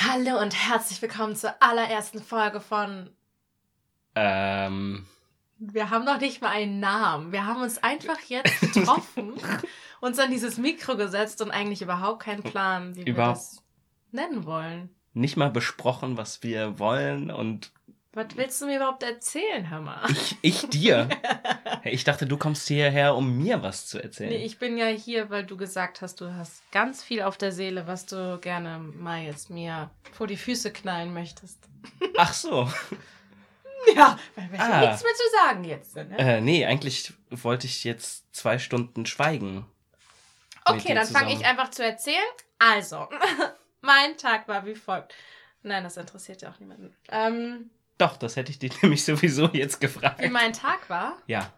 Hallo und herzlich willkommen zur allerersten Folge von. Ähm. Wir haben noch nicht mal einen Namen. Wir haben uns einfach jetzt getroffen, uns an dieses Mikro gesetzt und eigentlich überhaupt keinen Plan, wie wir das nennen wollen. Nicht mal besprochen, was wir wollen und. Was willst du mir überhaupt erzählen, Hammer? Ich, ich dir? ich dachte, du kommst hierher, um mir was zu erzählen. Nee, ich bin ja hier, weil du gesagt hast, du hast ganz viel auf der Seele, was du gerne mal jetzt mir vor die Füße knallen möchtest. Ach so. Ja, weil wir ah. nichts mehr zu sagen jetzt. Ne? Äh, nee, eigentlich wollte ich jetzt zwei Stunden schweigen. Okay, dann fange ich einfach zu erzählen. Also, mein Tag war wie folgt. Nein, das interessiert ja auch niemanden. Ähm, Doch, das hätte ich dich nämlich sowieso jetzt gefragt. Wie mein Tag war? Ja.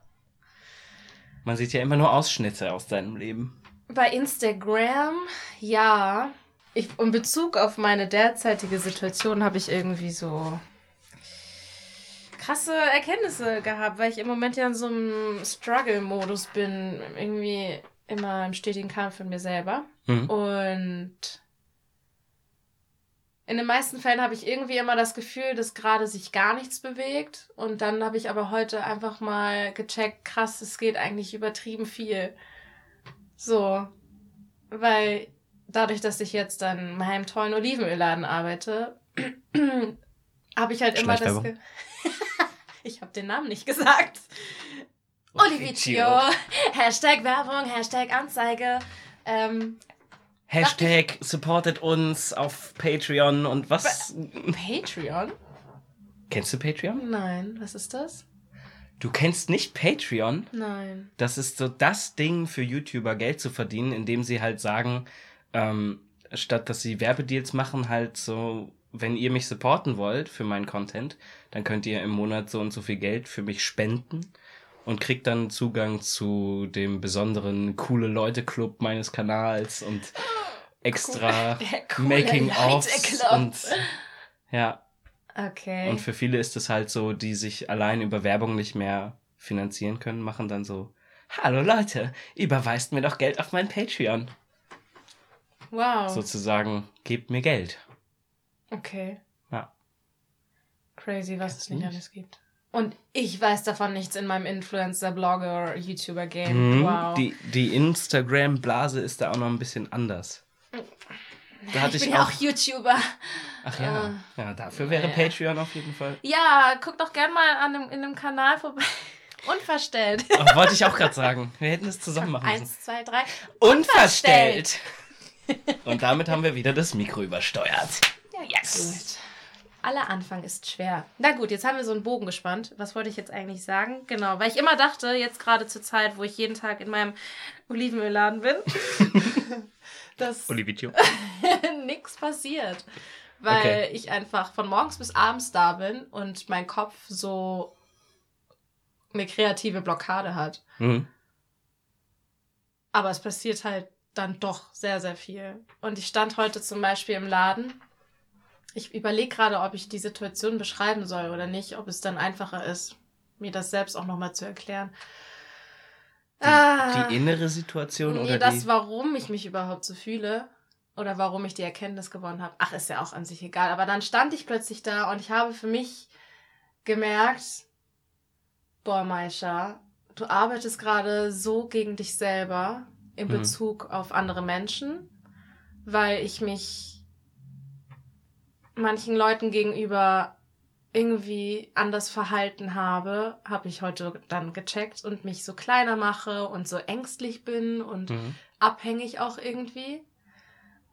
Man sieht ja immer nur Ausschnitte aus deinem Leben. Bei Instagram, ja. Ich, in Bezug auf meine derzeitige Situation habe ich irgendwie so krasse Erkenntnisse gehabt, weil ich im Moment ja in so einem Struggle-Modus bin. Irgendwie immer im stetigen Kampf mit mir selber. Mhm. Und in den meisten Fällen habe ich irgendwie immer das Gefühl, dass gerade sich gar nichts bewegt. Und dann habe ich aber heute einfach mal gecheckt, krass, es geht eigentlich übertrieben viel. So. Weil dadurch, dass ich jetzt dann in meinem tollen Olivenölladen arbeite, habe ich halt immer das. Ge ich habe den Namen nicht gesagt. Oliviccio. Hashtag Werbung, Hashtag Anzeige. Ähm, Hashtag supportet uns auf Patreon und was. Patreon? Kennst du Patreon? Nein, was ist das? Du kennst nicht Patreon? Nein. Das ist so das Ding für YouTuber Geld zu verdienen, indem sie halt sagen, ähm, statt dass sie Werbedeals machen, halt so, wenn ihr mich supporten wollt für meinen Content, dann könnt ihr im Monat so und so viel Geld für mich spenden und kriegt dann Zugang zu dem besonderen coole Leute Club meines Kanals und extra cool. Making ofs und ja. Okay. Und für viele ist es halt so, die sich allein über Werbung nicht mehr finanzieren können, machen dann so Hallo Leute, überweist mir doch Geld auf mein Patreon. Wow. Sozusagen, gebt mir Geld. Okay. Ja. Crazy, was es nicht alles gibt. Und ich weiß davon nichts in meinem Influencer, Blogger, YouTuber-Game. Mhm. Wow. Die, die Instagram-Blase ist da auch noch ein bisschen anders. Da hatte ich, bin ja auch YouTuber. Ach ja, uh, ja dafür wäre ja. Patreon auf jeden Fall. Ja, guck doch gern mal an dem, in dem Kanal vorbei. Unverstellt. Oh, wollte ich auch gerade sagen. Wir hätten es zusammen machen müssen. Eins, zwei, drei. Unverstellt. Und damit haben wir wieder das Mikro übersteuert. Ja, yes. Gut. Aller Anfang ist schwer. Na gut, jetzt haben wir so einen Bogen gespannt. Was wollte ich jetzt eigentlich sagen? Genau, weil ich immer dachte, jetzt gerade zur Zeit, wo ich jeden Tag in meinem Olivenölladen bin, dass nichts passiert. Weil okay. ich einfach von morgens bis abends da bin und mein Kopf so eine kreative Blockade hat. Mhm. Aber es passiert halt dann doch sehr, sehr viel. Und ich stand heute zum Beispiel im Laden ich überlege gerade, ob ich die Situation beschreiben soll oder nicht, ob es dann einfacher ist, mir das selbst auch nochmal zu erklären. Die, ah, die innere Situation nee, oder das, die... warum ich mich überhaupt so fühle oder warum ich die Erkenntnis gewonnen habe. Ach, ist ja auch an sich egal. Aber dann stand ich plötzlich da und ich habe für mich gemerkt, boah, Maisha, du arbeitest gerade so gegen dich selber in mhm. Bezug mhm. auf andere Menschen, weil ich mich manchen Leuten gegenüber irgendwie anders verhalten habe, habe ich heute dann gecheckt und mich so kleiner mache und so ängstlich bin und mhm. abhängig auch irgendwie.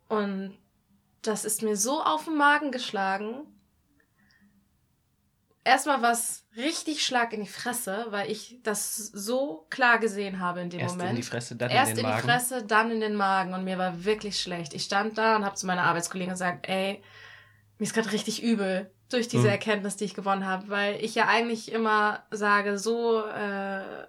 Und das ist mir so auf den Magen geschlagen. Erstmal was richtig Schlag in die Fresse, weil ich das so klar gesehen habe in dem Erst Moment. Erst in die Fresse, dann Erst in den Magen. Erst in die Fresse, dann in den Magen und mir war wirklich schlecht. Ich stand da und habe zu meiner Arbeitskollegin gesagt, ey, mir ist gerade richtig übel durch diese mhm. Erkenntnis, die ich gewonnen habe, weil ich ja eigentlich immer sage, so äh,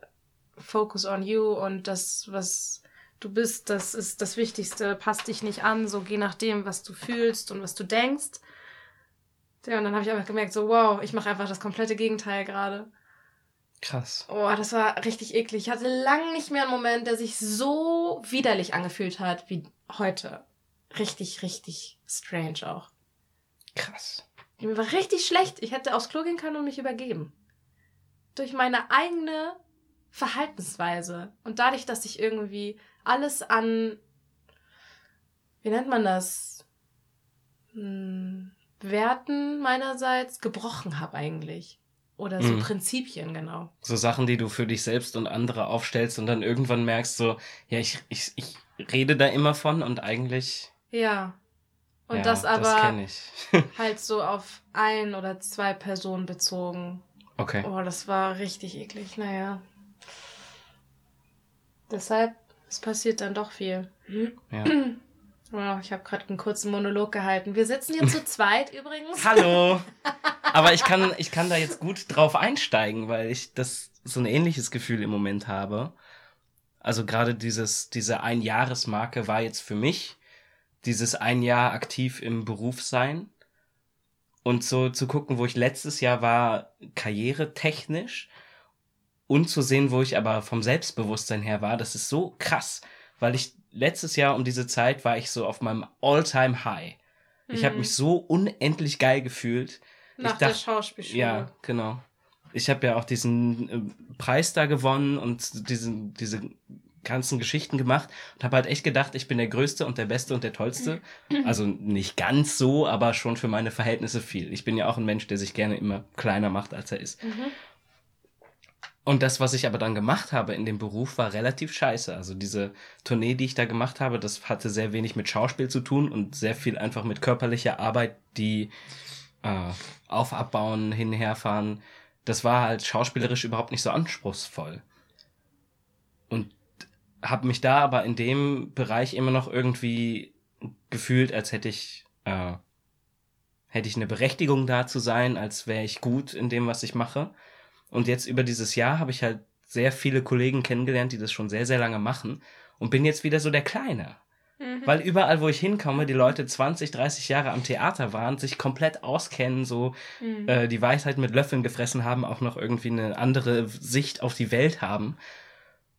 focus on you und das, was du bist, das ist das Wichtigste, passt dich nicht an, so geh nach dem, was du fühlst und was du denkst. Ja, und dann habe ich einfach gemerkt, so wow, ich mache einfach das komplette Gegenteil gerade. Krass. Oh, das war richtig eklig. Ich hatte lange nicht mehr einen Moment, der sich so widerlich angefühlt hat wie heute. Richtig, richtig strange auch. Krass. Mir war richtig schlecht. Ich hätte aufs Klo gehen können und mich übergeben. Durch meine eigene Verhaltensweise. Und dadurch, dass ich irgendwie alles an, wie nennt man das? Hm, Werten meinerseits gebrochen habe eigentlich. Oder so Mhm. Prinzipien, genau. So Sachen, die du für dich selbst und andere aufstellst und dann irgendwann merkst so, ja, ich, ich, ich rede da immer von und eigentlich. Ja. Und ja, das aber Das halt so auf ein oder zwei Personen bezogen. Okay. Oh, das war richtig eklig. Naja. Deshalb, es passiert dann doch viel. Ja. Oh, ich habe gerade einen kurzen Monolog gehalten. Wir sitzen hier zu zweit übrigens. Hallo! Aber ich kann, ich kann da jetzt gut drauf einsteigen, weil ich das so ein ähnliches Gefühl im Moment habe. Also gerade dieses, diese Einjahresmarke war jetzt für mich dieses ein Jahr aktiv im Beruf sein und so zu gucken, wo ich letztes Jahr war, karrieretechnisch und zu sehen, wo ich aber vom Selbstbewusstsein her war, das ist so krass, weil ich letztes Jahr um diese Zeit war ich so auf meinem All-Time High. Ich habe Mhm. mich so unendlich geil gefühlt. Nach ich der dachte- Schauspielschule. Ja, genau. Ich habe ja auch diesen äh, Preis da gewonnen und diesen, diese ganzen Geschichten gemacht und habe halt echt gedacht, ich bin der Größte und der Beste und der Tollste. Also nicht ganz so, aber schon für meine Verhältnisse viel. Ich bin ja auch ein Mensch, der sich gerne immer kleiner macht, als er ist. Mhm. Und das, was ich aber dann gemacht habe in dem Beruf, war relativ scheiße. Also diese Tournee, die ich da gemacht habe, das hatte sehr wenig mit Schauspiel zu tun und sehr viel einfach mit körperlicher Arbeit, die äh, auf, abbauen, hin, herfahren. Das war halt schauspielerisch überhaupt nicht so anspruchsvoll. Habe mich da aber in dem Bereich immer noch irgendwie gefühlt, als hätte ich äh, hätte ich eine Berechtigung da zu sein, als wäre ich gut in dem, was ich mache. Und jetzt über dieses Jahr habe ich halt sehr viele Kollegen kennengelernt, die das schon sehr, sehr lange machen und bin jetzt wieder so der Kleine. Mhm. Weil überall, wo ich hinkomme, die Leute 20, 30 Jahre am Theater waren, sich komplett auskennen, so Mhm. äh, die Weisheit mit Löffeln gefressen haben, auch noch irgendwie eine andere Sicht auf die Welt haben.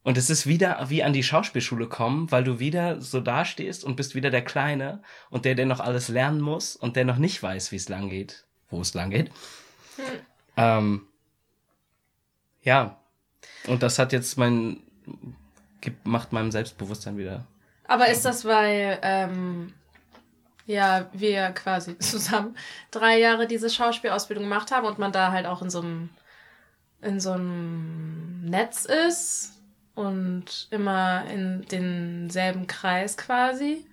Und es ist wieder wie an die Schauspielschule kommen, weil du wieder so dastehst und bist wieder der Kleine und der, der noch alles lernen muss und der noch nicht weiß, wie es lang geht, wo es lang geht. Hm. Ähm, ja, und das hat jetzt mein, macht meinem Selbstbewusstsein wieder. Aber ist das, weil ähm, ja wir quasi zusammen drei Jahre diese Schauspielausbildung gemacht haben und man da halt auch in so einem in so einem Netz ist und immer in denselben Kreis quasi?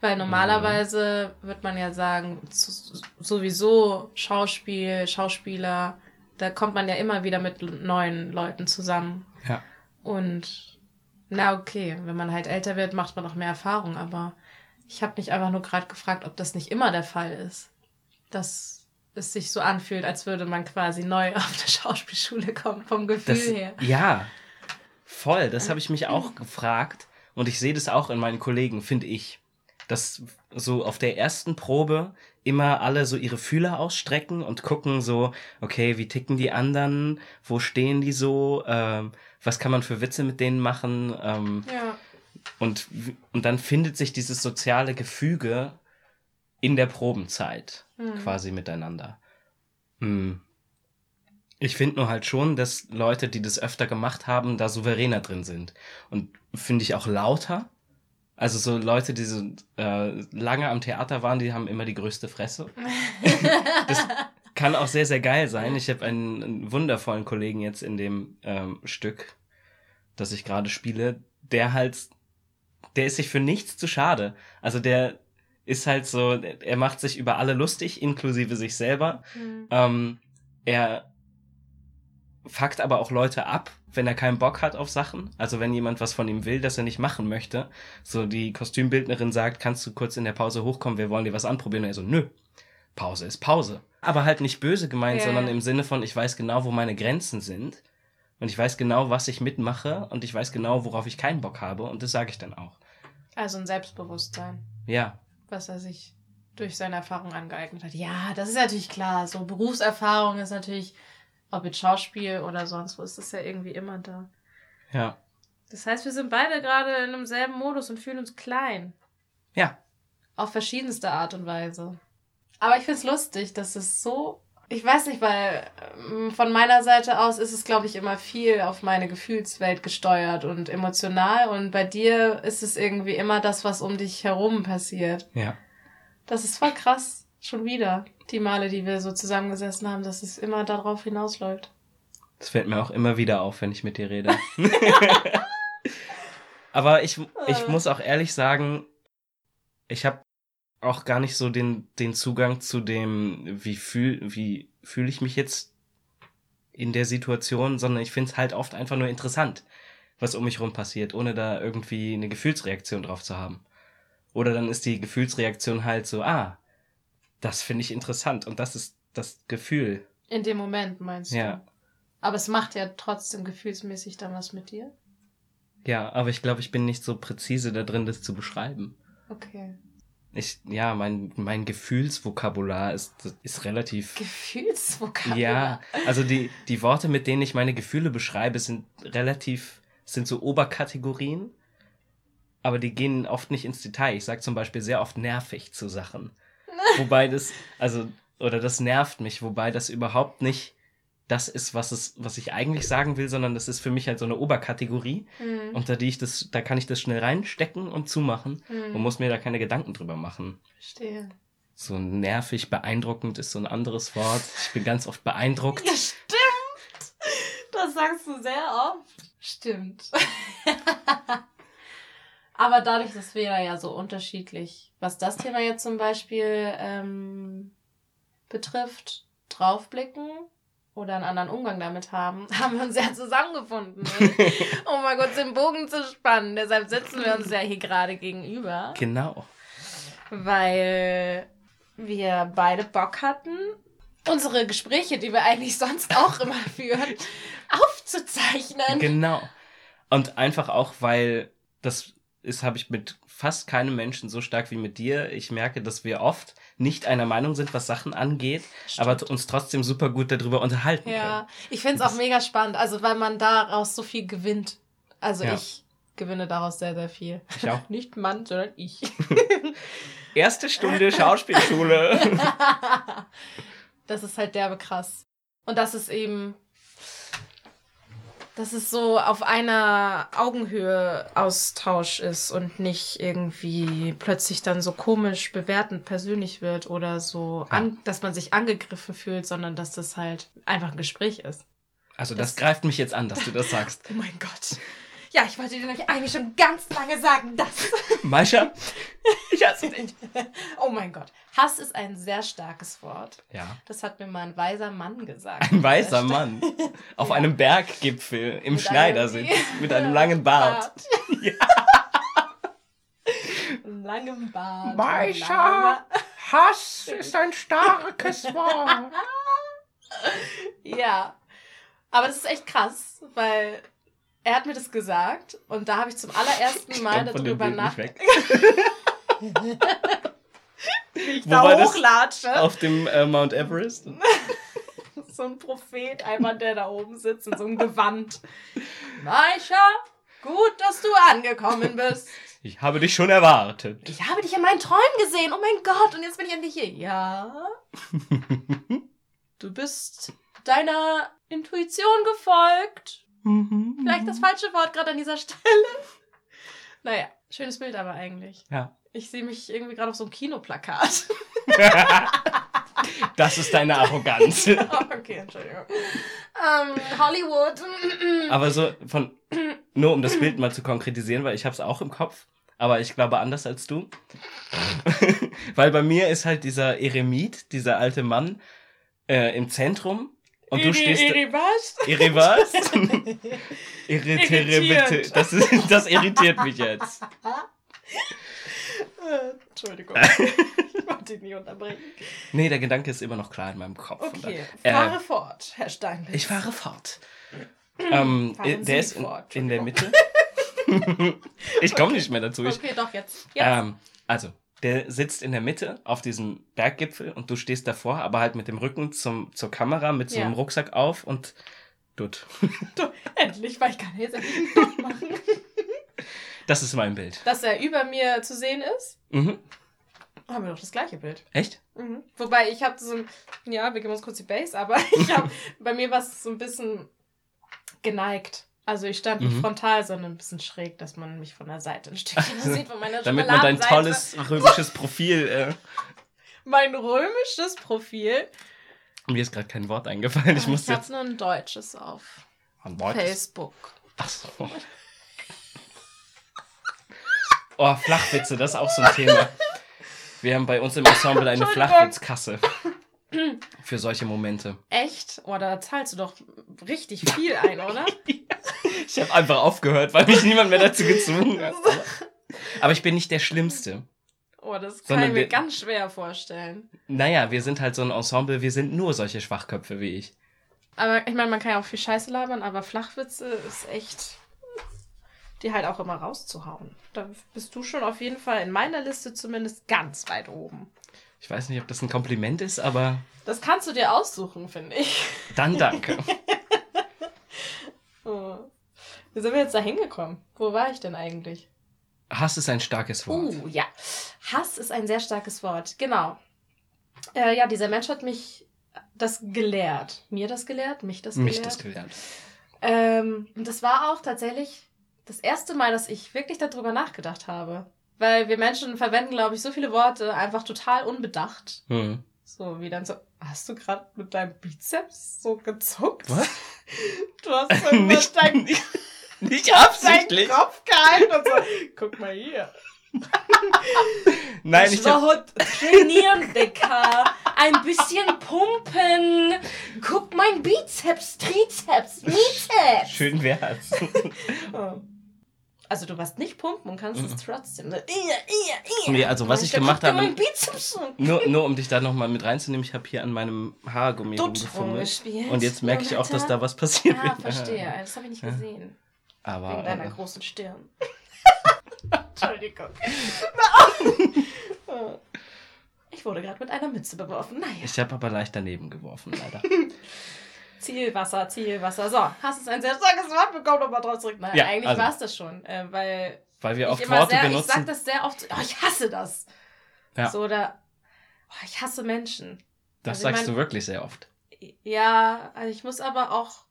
Weil normalerweise wird man ja sagen, sowieso Schauspiel, Schauspieler, da kommt man ja immer wieder mit neuen Leuten zusammen. Ja. Und na okay, wenn man halt älter wird, macht man auch mehr Erfahrung, aber ich habe mich einfach nur gerade gefragt, ob das nicht immer der Fall ist. Dass es sich so anfühlt, als würde man quasi neu auf eine Schauspielschule kommen, vom Gefühl Das, her. ja, voll. Das habe ich mich auch gefragt. Und ich sehe das auch in meinen Kollegen, finde ich. Dass so auf der ersten Probe immer alle so ihre Fühler ausstrecken und gucken so, okay, wie ticken die anderen? Wo stehen die so? Ähm, was kann man für Witze mit denen machen? Ähm, Ja. und, und dann findet sich dieses soziale Gefüge in der Probenzeit Mhm. quasi miteinander. Hm. Ich finde nur halt schon, dass Leute, die das öfter gemacht haben, da souveräner drin sind. Und finde ich auch lauter. Also so Leute, die so äh, lange am Theater waren, die haben immer die größte Fresse. das kann auch sehr, sehr geil sein. Ich habe einen, einen wundervollen Kollegen jetzt in dem ähm, Stück, das ich gerade spiele, der halt, der ist sich für nichts zu schade. Also der ist halt so, er macht sich über alle lustig, inklusive sich selber. Mhm. Ähm, er fuckt aber auch Leute ab, wenn er keinen Bock hat auf Sachen. Also wenn jemand was von ihm will, das er nicht machen möchte. So die Kostümbildnerin sagt, kannst du kurz in der Pause hochkommen, wir wollen dir was anprobieren. Und er so, nö, Pause ist Pause. Aber halt nicht böse gemeint, Ja, sondern im Sinne von, ich weiß genau, wo meine Grenzen sind. Und ich weiß genau, was ich mitmache. Und ich weiß genau, worauf ich keinen Bock habe. Und das sage ich dann auch. Also ein Selbstbewusstsein, Ja, was er sich durch seine Erfahrung angeeignet hat. Ja, das ist natürlich klar. So Berufserfahrung ist natürlich, ob mit Schauspiel oder sonst wo, ist das ja irgendwie immer da. ja, Das heißt, wir sind beide gerade in demselben Modus und fühlen uns klein. ja. Auf verschiedenste Art und Weise. Aber ich finde es lustig, dass es so. Ich weiß nicht, weil ähm, von meiner Seite aus ist es, glaube ich, immer viel auf meine Gefühlswelt gesteuert und emotional. Und bei dir ist es irgendwie immer das, was um dich herum passiert. Ja. Das ist voll krass. Schon wieder. Die Male, die wir so zusammengesessen haben, dass es immer darauf hinausläuft. Das fällt mir auch immer wieder auf, wenn ich mit dir rede. Aber ich, ich Äh. muss auch ehrlich sagen, ich habe auch gar nicht so den, den Zugang zu dem, wie fühl, wie fühle ich mich jetzt in der Situation, sondern ich finde es halt oft einfach nur interessant, was um mich rum passiert, ohne da irgendwie eine Gefühlsreaktion drauf zu haben. Oder dann ist die Gefühlsreaktion halt so, ah, das finde ich interessant und das ist das Gefühl. In dem Moment, meinst du? Ja. Aber es macht ja trotzdem gefühlsmäßig dann was mit dir. Ja, aber ich glaube, ich bin nicht so präzise da drin, das zu beschreiben. Okay. Ich, ja, mein, mein Gefühlsvokabular ist, ist relativ. Gefühlsvokabular. Ja, also die, die Worte, mit denen ich meine Gefühle beschreibe, sind relativ, sind so Oberkategorien, aber die gehen oft nicht ins Detail. Ich sage zum Beispiel sehr oft nervig zu Sachen. Wobei das, also, oder das nervt mich, wobei das überhaupt nicht das ist, was es, was ich eigentlich sagen will, sondern das ist für mich halt so eine Oberkategorie, Hm. unter die ich das, da kann ich das schnell reinstecken und zumahmen Hm. und muss mir da keine Gedanken drüber machen. Verstehe. So nervig, beeindruckend ist so ein anderes Wort. Ich bin ganz oft beeindruckt. Ja, stimmt. Das sagst du sehr oft. Stimmt. Aber dadurch, dass wir da ja so unterschiedlich, was das Thema jetzt zum Beispiel ähm, betrifft, draufblicken oder einen anderen Umgang damit haben, haben wir uns ja zusammengefunden. um mal kurz den Bogen zu spannen. Deshalb sitzen wir uns ja hier gerade gegenüber. Genau. weil wir beide Bock hatten, unsere Gespräche, die wir eigentlich sonst auch immer führen, aufzuzeichnen. Genau. Und einfach auch, weil das ist, habe ich mit fast keinem Menschen so stark wie mit dir. Ich merke, dass wir oft nicht einer Meinung sind, was Sachen angeht, Stimmt. aber uns trotzdem super gut darüber unterhalten Ja, ich finde es auch mega spannend, also weil man daraus so viel gewinnt. Also Ja. ich gewinne daraus sehr, sehr viel. können. Ich auch. Nicht Mann, sondern ich. Erste Stunde Schauspielschule. das ist halt derbe krass. Und das ist eben, dass es so auf einer Augenhöhe Austausch ist und nicht irgendwie plötzlich dann so komisch bewertend persönlich wird oder so, Ja. an, dass man sich angegriffen fühlt, sondern dass das halt einfach ein Gespräch ist. Also das Das- greift mich jetzt an, dass du das sagst. Oh mein Gott. Ja, ich wollte dir nämlich eigentlich schon ganz lange sagen, dass. Maisha, ich hasse dich. oh mein Gott. Hass ist ein sehr starkes Wort. Ja. Das hat mir mal ein weiser Mann gesagt. Ein der Mann. Auf Ja. einem Berggipfel im Mit Schneidersitz einem- mit einem langen Bart. Ja. Langem Bart. Maisha! Hass ist ein starkes Wort. Ja. Aber das ist echt krass, weil er hat mir das gesagt und da habe ich zum allerersten Mal darüber nachgedacht. weg. Ich Wo da hochlatsche. Auf dem äh, Mount Everest. So ein Prophet, einmal der da oben sitzt in so einem Gewand. Maisha, gut, dass du angekommen bist. Ich habe dich schon erwartet. Ich habe dich in meinen Träumen gesehen. Oh mein Gott, und jetzt bin ich endlich hier. Ja. Du bist deiner Intuition gefolgt. Vielleicht das falsche Wort gerade an dieser Stelle. Naja, schönes Bild aber eigentlich. Ja. Ich sehe mich irgendwie gerade auf so einem Kinoplakat. Das ist deine Arroganz. okay, Entschuldigung. Ähm, Hollywood. Aber so von nur um das Bild mal zu konkretisieren, weil ich habe es auch im Kopf, aber ich glaube anders als du. weil bei mir ist halt dieser Eremit, dieser alte Mann äh, im Zentrum und du stehst Iri, was? Das, ist, das irritiert mich jetzt. Äh, Entschuldigung. ich wollte dich nicht unterbrechen. Nee, der Gedanke ist immer noch klar in meinem Kopf. Okay, da- fahre äh, fort, Herr Steinmetz. ich fahre fort. Ähm, Fahren der Sie ist in, fort, in der Mitte. ich komme nicht mehr dazu. Ich, Okay, doch, jetzt. jetzt. ähm, also, der sitzt in der Mitte auf diesem Berggipfel und du stehst davor, aber halt mit dem Rücken zum, zur Kamera, mit so Ja. einem Rucksack auf und tut. Endlich, weil ich kann jetzt endlich einen machen. Das ist mein Bild. Dass er über mir zu sehen ist. Mhm. Haben wir doch das gleiche Bild. Echt? Mhm. Wobei ich habe so ein, ja, wir geben uns kurz die Base, aber ich habe, bei mir war es so ein bisschen geneigt. Also ich stand nicht Mhm. frontal, sondern ein bisschen schräg, dass man mich von der Seite ein Stückchen sieht von meiner Damit man dein tolles römisches Profil. Äh, Mein römisches Profil. mir ist gerade kein Wort eingefallen. Ich ich musste habe jetzt. nur ein deutsches auf Ein Wort. Facebook. Ach so. Oh, Flachwitze, das ist auch so ein Thema. Wir haben bei uns im Ensemble eine. Flachwitzkasse. Für solche Momente. Echt? Oh, da zahlst du doch richtig viel ein, oder? Ich habe einfach aufgehört, weil mich niemand mehr dazu gezwungen hat. Aber ich bin nicht der Schlimmste. Oh, das kann ich mir wir- ganz schwer vorstellen. Naja, wir sind halt so ein Ensemble, wir sind nur solche Schwachköpfe wie ich. Aber ich meine, man kann ja auch viel Scheiße labern, aber Flachwitze ist echt, die halt auch immer rauszuhauen. Da bist du schon auf jeden Fall in meiner Liste zumindest ganz weit oben. Ich weiß nicht, ob das ein Kompliment ist, aber Das kannst du dir aussuchen, finde ich. dann danke. Oh. Wie sind wir jetzt da hingekommen? Wo war ich denn eigentlich? Hass ist ein starkes Wort. Uh, ja. Hass ist ein sehr starkes Wort. Genau. Äh, ja, dieser Mensch hat mich das gelehrt. Mir das gelehrt, mich das Mich gelehrt. das gelernt. Ähm, und das war auch tatsächlich das erste Mal, dass ich wirklich darüber nachgedacht habe. Weil wir Menschen verwenden, glaube ich, so viele Worte einfach total unbedacht. Hm. So wie dann so, hast du gerade mit deinem Bizeps so gezuckt? Was? Du hast so nicht, nicht, nicht absichtlich. Kopf gehalten und so, guck mal hier. Nein, ich ich war heute trainieren, Dicker. Ein bisschen pumpen. Guck mein Bizeps, Trizeps, Bizeps. schön wär's. Oh. Also du warst nicht pumpen und kannst Mhm. es trotzdem. Ne? Ia, ia. Nee, also was ich gemacht habe-. Nur, nur um dich da nochmal mit reinzunehmen, ich habe hier an meinem Haargummi rumgefummelt. Und jetzt merke ich auch, dass da was passiert. Ah, verstehe. Das habe ich nicht gesehen. Aber Wegen deiner äh, großen Stirn. Entschuldigung. Ich wurde gerade mit einer Mütze beworfen. Naja. ich habe aber leicht daneben geworfen, leider. Zielwasser, Zielwasser. So, hast es ein sehr starkes Wort bekommen, nochmal drauf zurück. Nein, Ja, eigentlich also- war es das schon. Äh, weil Weil wir ich oft Worte sehr, ich benutzen. sag das sehr oft. Oh, ich hasse das. Ja. So, oder oh, ich hasse Menschen. das also ich sagst mein- du wirklich sehr oft. Ja, also ich muss aber auch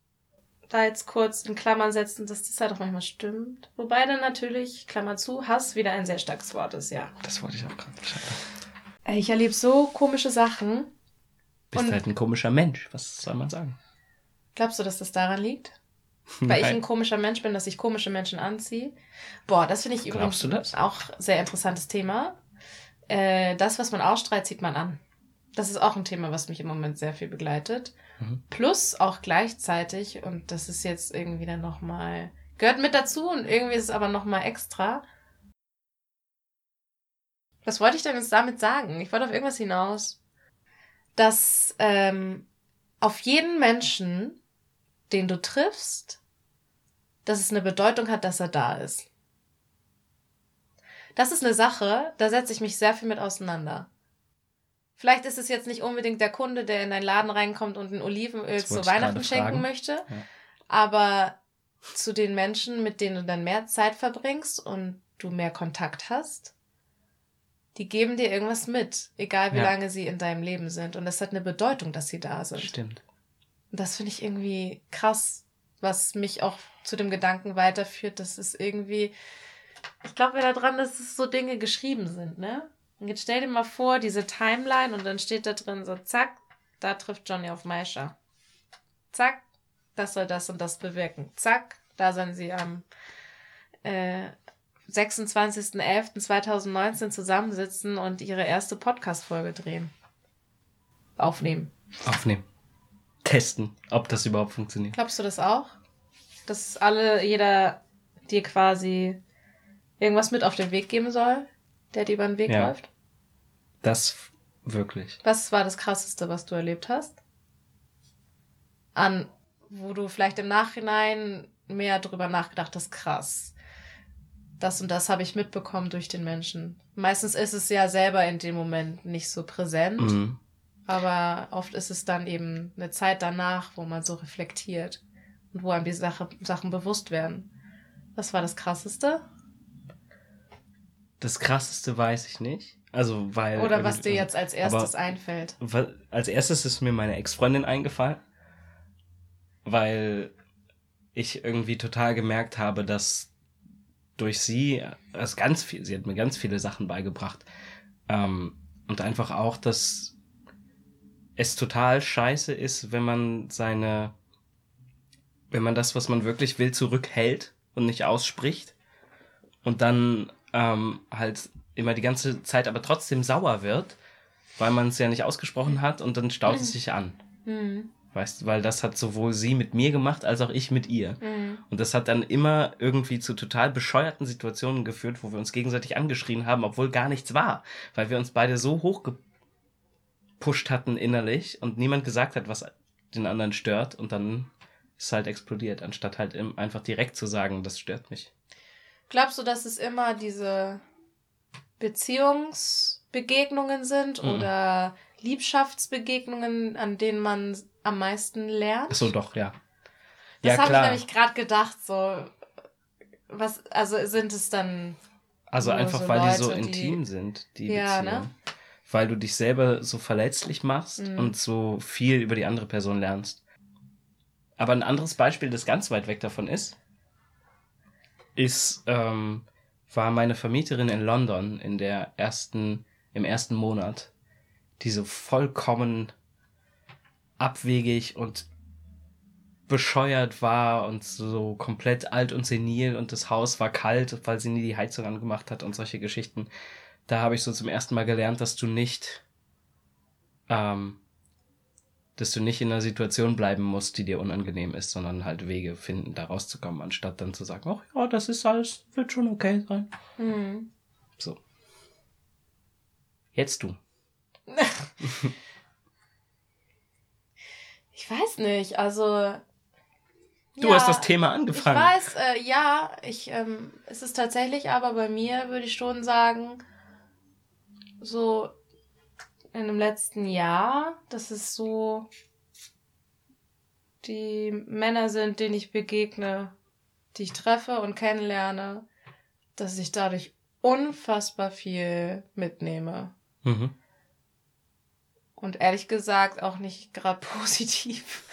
da jetzt kurz in Klammern setzen, dass das halt auch manchmal stimmt. Wobei dann natürlich, Klammer zu, Hass wieder ein sehr starkes Wort ist, ja. Das wollte ich auch gerade. Ey, Ich erlebe so komische Sachen. Bist Und- halt ein komischer Mensch, was soll man sagen? Glaubst du, dass das daran liegt? Weil ich ein Nein. komischer Mensch bin, dass ich komische Menschen anziehe. Boah, das finde ich übrigens Glaubst du das? auch sehr interessantes Thema. Äh, das, was man ausstrahlt, zieht man an. Das ist auch ein Thema, was mich im Moment sehr viel begleitet. Mhm. Plus auch gleichzeitig, und das ist jetzt irgendwie dann nochmal, gehört mit dazu und irgendwie ist es aber nochmal extra. Was wollte ich denn jetzt damit sagen? Ich wollte auf irgendwas hinaus. Dass ähm, auf jeden Menschen, den du triffst, dass es eine Bedeutung hat, dass er da ist. Das ist eine Sache, da setze ich mich sehr viel mit auseinander. Vielleicht ist es jetzt nicht unbedingt der Kunde, der in deinen Laden reinkommt und ein Olivenöl zu Weihnachten schenken möchte, Ja. aber zu den Menschen, mit denen du dann mehr Zeit verbringst und du mehr Kontakt hast, die geben dir irgendwas mit, egal wie Ja. lange sie in deinem Leben sind. Und das hat eine Bedeutung, dass sie da sind. Stimmt. Und das finde ich irgendwie krass, was mich auch zu dem Gedanken weiterführt, dass es irgendwie, ich glaube ja daran, dass es so Dinge geschrieben sind, ne? Und jetzt stell dir mal vor, diese Timeline und dann steht da drin so, zack, da trifft Johnny auf Maisha. Zack, das soll das und das bewirken. Zack, da sollen sie am äh, 26.11.2019 zusammensitzen und ihre erste Podcast-Folge drehen. Aufnehmen. Aufnehmen. Testen, ob das überhaupt funktioniert. Glaubst du das auch? Dass alle, jeder dir quasi irgendwas mit auf den Weg geben soll, der dir über den Weg Ja. läuft? Das wirklich. Was war das Krasseste, was du erlebt hast? An, wo du vielleicht im Nachhinein mehr drüber nachgedacht hast, krass. Das und das habe ich mitbekommen durch den Menschen. Meistens ist es ja selber in dem Moment nicht so präsent, Mhm. aber oft ist es dann eben eine Zeit danach, wo man so reflektiert und wo einem die Sache, Sachen bewusst werden. Was war das Krasseste? Das krasseste weiß ich nicht. Also, weil. Oder was dir jetzt als erstes einfällt. Als erstes ist mir meine Ex-Freundin eingefallen, weil ich irgendwie total gemerkt habe, dass durch sie, also ganz viel, sie hat mir ganz viele Sachen beigebracht. Ähm, und einfach auch, dass es total scheiße ist, wenn man seine, wenn man das, was man wirklich will, zurückhält und nicht ausspricht und dann ähm, halt immer die ganze Zeit aber trotzdem sauer wird, weil man es ja nicht ausgesprochen hat und dann staut es sich an. Mhm. Weißt du, weil das hat sowohl sie mit mir gemacht, als auch ich mit ihr. Mhm. Und das hat dann immer irgendwie zu total bescheuerten Situationen geführt, wo wir uns gegenseitig angeschrien haben, obwohl gar nichts war. Weil wir uns beide so hoch gepusht hatten innerlich und niemand gesagt hat, was den anderen stört. Und dann ist es halt explodiert, anstatt halt einfach direkt zu sagen, das stört mich. Glaubst du, dass es immer diese Beziehungsbegegnungen sind mhm. oder Liebschaftsbegegnungen, an denen man am meisten lernt? So doch, ja. Das ja, habe ich nämlich gerade gedacht, so was, also sind es dann. Also einfach, so weil Leute, die so intim die, sind, die ja, Beziehungen. Ne? Weil du dich selber so verletzlich machst mhm. und so viel über die andere Person lernst. Aber ein anderes Beispiel, das ganz weit weg davon ist, ist, ähm, war meine Vermieterin in London in der ersten, im ersten Monat, die so vollkommen abwegig und bescheuert war und so komplett alt und senil und das Haus war kalt, weil sie nie die Heizung angemacht hat und solche Geschichten. Da habe ich so zum ersten Mal gelernt, dass du nicht ähm, dass du nicht in einer Situation bleiben musst, die dir unangenehm ist, sondern halt Wege finden, da rauszukommen, anstatt dann zu sagen, ach ja, das ist alles, wird schon okay sein. Mhm. So. Jetzt du. ich weiß nicht, also. Du ja, hast das Thema angefangen. Ich weiß, äh, ja, ich, ähm, es ist tatsächlich, aber bei mir würde ich schon sagen, so in dem letzten Jahr, dass es so die Männer sind, denen ich begegne, die ich treffe und kennenlerne, dass ich dadurch unfassbar viel mitnehme. Mhm. Und ehrlich gesagt auch nicht gerade positiv.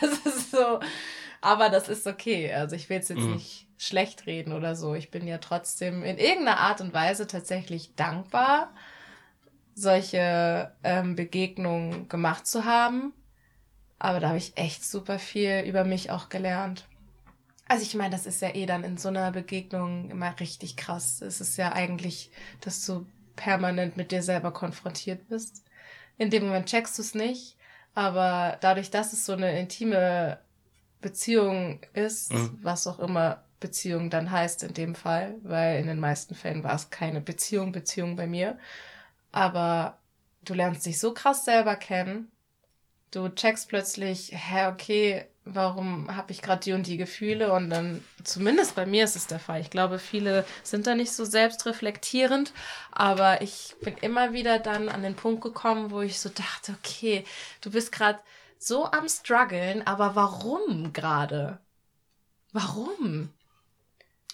das ist so, aber das ist okay. Also ich will es jetzt mhm. nicht schlecht reden oder so. Ich bin ja trotzdem in irgendeiner Art und Weise tatsächlich dankbar, solche ähm, Begegnungen gemacht zu haben. Aber da habe ich echt super viel über mich auch gelernt. Also ich meine, das ist ja eh dann in so einer Begegnung immer richtig krass. Es ist ja eigentlich, dass du permanent mit dir selber konfrontiert bist. In dem Moment checkst du es nicht, aber dadurch, dass es so eine intime Beziehung ist, mhm. was auch immer Beziehung dann heißt in dem Fall, weil in den meisten Fällen war es keine Beziehung, Beziehung bei mir. Aber du lernst dich so krass selber kennen. Du checkst plötzlich, hä, okay, warum habe ich gerade die und die Gefühle? Und dann, zumindest bei mir ist es der Fall. Ich glaube, viele sind da nicht so selbstreflektierend, aber ich bin immer wieder dann an den Punkt gekommen, wo ich so dachte, okay, du bist gerade so am struggeln, aber warum gerade? Warum?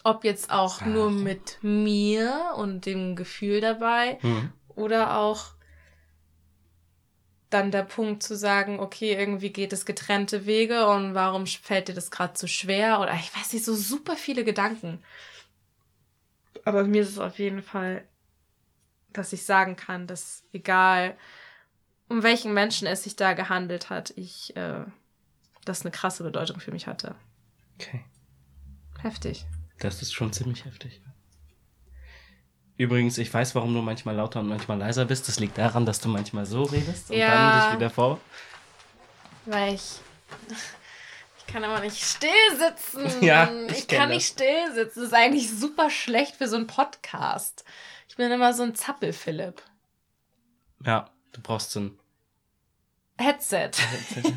Ob jetzt auch ah. nur mit mir und dem Gefühl dabei mhm. oder auch dann der Punkt zu sagen, okay, irgendwie geht es getrennte Wege und warum fällt dir das gerade so schwer? Oder ich weiß nicht, so super viele Gedanken. Aber mir ist es auf jeden Fall, dass ich sagen kann, dass egal um welchen Menschen es sich da gehandelt hat, ich äh, das eine krasse Bedeutung für mich hatte. Okay. Heftig. Das ist schon ziemlich heftig. Übrigens, ich weiß, warum du manchmal lauter und manchmal leiser bist. Das liegt daran, dass du manchmal so redest und ja, dann dich wieder vor. Weil ich. Ich kann aber nicht still sitzen. Ja, ich, ich kann das. nicht still sitzen. Das ist eigentlich super schlecht für so einen Podcast. Ich bin immer so ein Zappel-Philipp. Ja, du brauchst so ein Headset. Headset.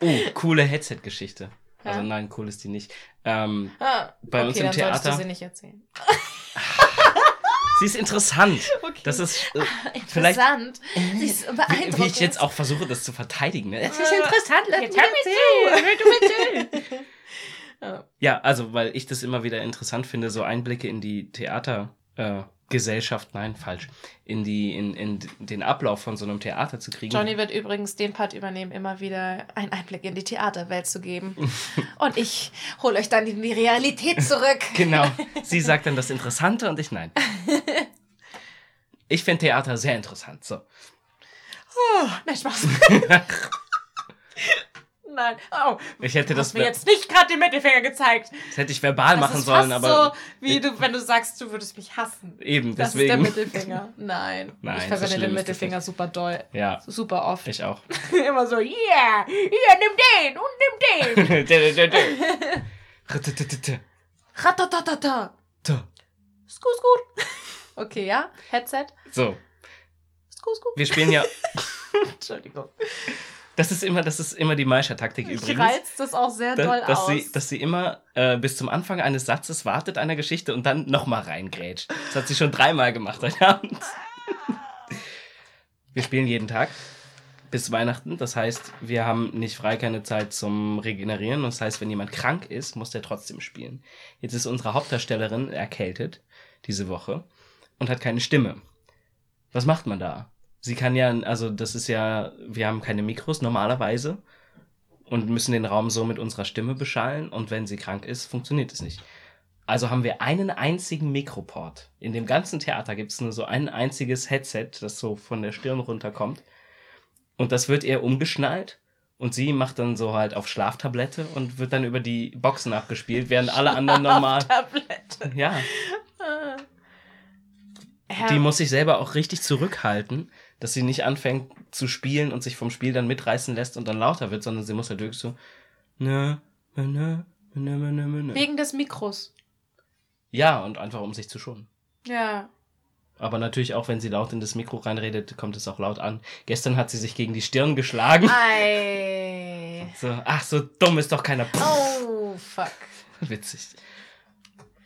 oh, coole Headset-Geschichte. Also nein, cool ist die nicht. Ähm, ah, bei okay, uns im dann Theater. Du sie nicht erzählen. sie ist interessant. Okay. Das ist äh, interessant. Sie ist beeindruckend. Wie, wie ich jetzt auch versuche, das zu verteidigen. Ne? Es ist interessant. Lass jetzt mich erzählen. zu. Ja. Ja, also, weil ich das immer wieder interessant finde, so Einblicke in die Theatergesellschaft, äh, Gesellschaft, nein, falsch, in die, in, in den Ablauf von so einem Theater zu kriegen. Johnny wird übrigens den Part übernehmen, immer wieder einen Einblick in die Theaterwelt zu geben. Und ich hole euch dann in die Realität zurück. Genau. Sie sagt dann das Interessante und ich nein. Ich finde Theater sehr interessant. So. Oh, nein, Spaß. Nein. Oh, Ich hätte das, mir jetzt nicht gerade den Mittelfinger gezeigt. das hätte ich verbal Das machen sollen, aber so, wie du, wenn du sagst, du würdest mich hassen. eben Das ist der deswegen. Mittelfinger. Nein. Nein, ich verwende den das Mittelfinger super doll. Ja, Super oft. ich auch. Immer so, yeah, hier, nimm den und nimm den. Ratatatata. Ratatatata. Da. Skur, skur. Okay, ja. Headset. So, Skur, skur. wir spielen ja. Entschuldigung. Das ist immer, das ist immer die Maischer-Taktik Ich übrigens. reiz das auch sehr da- doll dass aus. sie, dass sie immer äh, bis zum Anfang eines Satzes wartet einer Geschichte und dann nochmal reingrätscht. Das hat sie schon dreimal gemacht heute Abend. Wir spielen jeden Tag bis Weihnachten. Das heißt, wir haben nicht frei keine Zeit zum Regenerieren. Das heißt, wenn jemand krank ist, muss der trotzdem spielen. Jetzt ist unsere Hauptdarstellerin erkältet diese Woche und hat keine Stimme. Was macht man da? Sie kann ja, also das ist ja, wir haben keine Mikros normalerweise und müssen den Raum so mit unserer Stimme beschallen und wenn sie krank ist, funktioniert es nicht. Also haben wir einen einzigen Mikroport. In dem ganzen Theater gibt es nur so ein einziges Headset, das so von der Stirn runterkommt. Und das wird ihr umgeschnallt und sie macht dann so halt auf Schlaftablette und wird dann über die Boxen abgespielt, während alle anderen normal. Tablette. Ja, Ja. die muss sich selber auch richtig zurückhalten, dass sie nicht anfängt zu spielen und sich vom Spiel dann mitreißen lässt und dann lauter wird, sondern sie muss halt wirklich so. Nö, nö, nö, nö, nö, nö, nö. Wegen des Mikros. Ja, und einfach um sich zu schonen. Ja. Aber natürlich auch, wenn sie laut in das Mikro reinredet, kommt es auch laut an. Gestern hat sie sich gegen die Stirn geschlagen. Ei. So, ach, so dumm ist doch keiner. Oh, fuck. Witzig.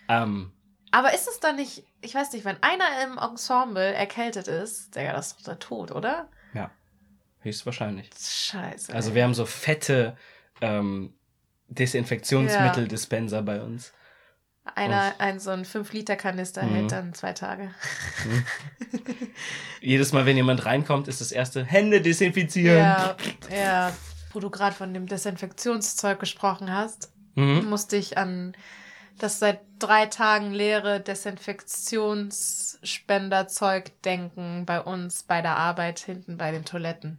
Ähm, Aber ist es dann nicht, ich weiß nicht, wenn einer im Ensemble erkältet ist, Digga, das ist doch der Tod, oder? ja, höchstwahrscheinlich. Scheiße. Also ey. wir haben so fette ähm, Desinfektionsmittel-Dispenser bei uns. Einer, ein so ein 5-Liter-Kanister Mhm. hält dann zwei Tage. Jedes Mal, wenn jemand reinkommt, ist das erste Hände desinfizieren. Ja, ja. Wo du gerade von dem Desinfektionszeug gesprochen hast, Mhm. musste ich an das seit drei Tagen leere Desinfektionsspenderzeug denken bei uns bei der Arbeit hinten bei den Toiletten.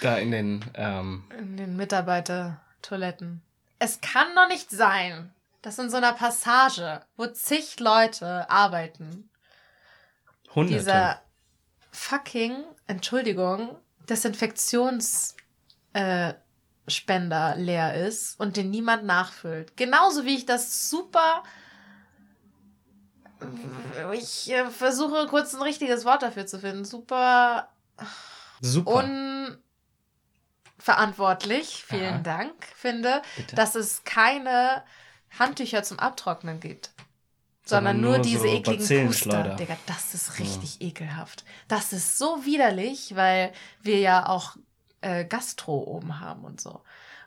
Da in den, ähm, In den Mitarbeitertoiletten. Es kann doch nicht sein, dass in so einer Passage, wo zig Leute arbeiten, Hunderte. dieser fucking, Entschuldigung, Desinfektionsspender äh, Spender leer ist und den niemand nachfüllt. Genauso wie ich das super. Ich äh, versuche kurz ein richtiges Wort dafür zu finden. Super Super. unverantwortlich, vielen Aha. Dank, finde, Bitte. dass es keine Handtücher zum Abtrocknen gibt. Sondern Sondern, nur, nur diese so ekligen. Puster. Digga, das ist richtig ekelhaft. Das ist so widerlich, weil wir ja auch äh, Gastro oben haben und so.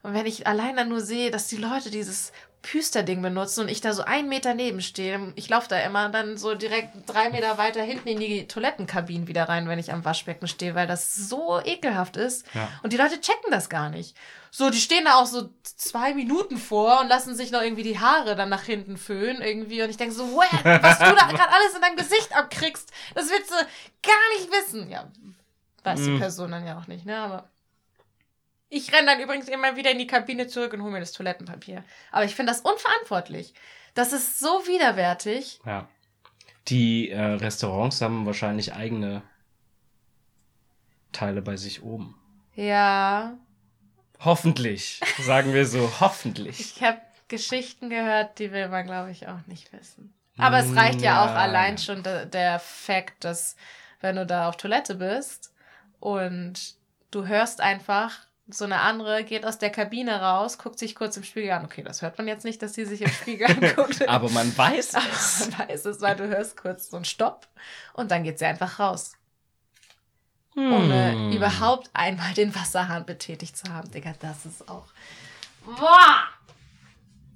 Und wenn ich allein dann nur sehe, dass die Leute dieses Püsterding benutzen und ich da so einen Meter neben stehe, ich laufe da immer dann so direkt drei Meter weiter hinten in die Toilettenkabinen wieder rein, wenn ich am Waschbecken stehe, weil das so ekelhaft ist. Ja. Und die Leute checken das gar nicht. So, die stehen da auch so zwei Minuten vor und lassen sich noch irgendwie die Haare dann nach hinten föhnen irgendwie. Und ich denke so, what? was du da gerade alles in deinem Gesicht abkriegst, das willst du gar nicht wissen. Ja, weiß die Mm. Person dann ja auch nicht, ne? Aber ich renne dann übrigens immer wieder in die Kabine zurück und hole mir das Toilettenpapier. Aber ich finde das unverantwortlich. Das ist so widerwärtig. Ja. Die äh, Restaurants haben wahrscheinlich eigene Teile bei sich oben. Ja, Hoffentlich, sagen wir so, hoffentlich. Ich habe Geschichten gehört, die will man, glaube ich, auch nicht wissen. Aber es reicht ja, auch Ja. allein schon der, der Fakt, dass wenn du da auf Toilette bist und du hörst einfach, so eine andere geht aus der Kabine raus, guckt sich kurz im Spiegel an. Okay, das hört man jetzt nicht, dass sie sich im Spiegel anguckt. Aber man weiß Aber es. man weiß es, weil du hörst kurz so einen Stopp und dann geht sie einfach raus. Ohne Hm. überhaupt einmal den Wasserhahn betätigt zu haben. Digga, das ist auch. Boah!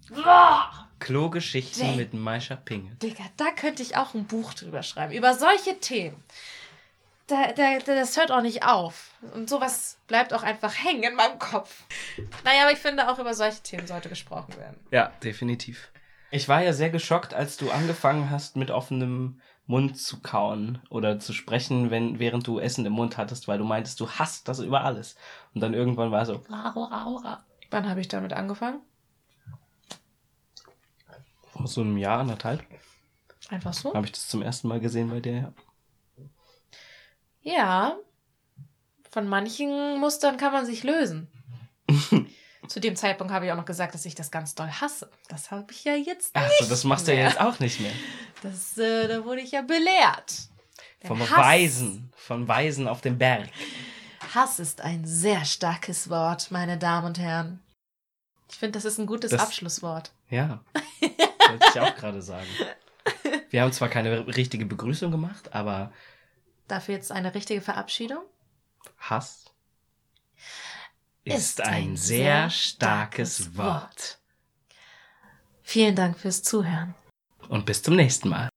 Boah, Klogeschichten mit Maisha Pinge. Digga, da könnte ich auch ein Buch drüber schreiben. Über solche Themen. Da, da, da, das hört auch nicht auf. Und sowas bleibt auch einfach hängen in meinem Kopf. Naja, aber ich finde, auch über solche Themen sollte gesprochen werden. Ja, definitiv. Ich war ja sehr geschockt, als du angefangen hast, mit offenem Mund zu kauen oder zu sprechen, wenn, während du Essen im Mund hattest, weil du meintest, du hasst das über alles. Und dann irgendwann war so, Wann habe ich damit angefangen? vor so einem Jahr, anderthalb, Einfach so? habe ich das zum ersten Mal gesehen bei dir. ja. Ja. Von manchen Mustern kann man sich lösen. Zu dem Zeitpunkt habe ich auch noch gesagt, dass ich das ganz doll hasse. Das habe ich ja jetzt nicht. Achso, das machst du ja mehr. jetzt auch nicht mehr. Das, äh, da wurde ich ja belehrt. Der Vom Hass- Weisen, von Weisen auf dem Berg. Hass ist ein sehr starkes Wort, meine Damen und Herren. Ich finde, das ist ein gutes Das- Abschlusswort. Ja, wollte ich auch gerade sagen. Wir haben zwar keine richtige Begrüßung gemacht, aber Dafür jetzt eine richtige Verabschiedung? Hass ist ein sehr starkes Wort. Vielen Dank fürs Zuhören. Und bis zum nächsten Mal.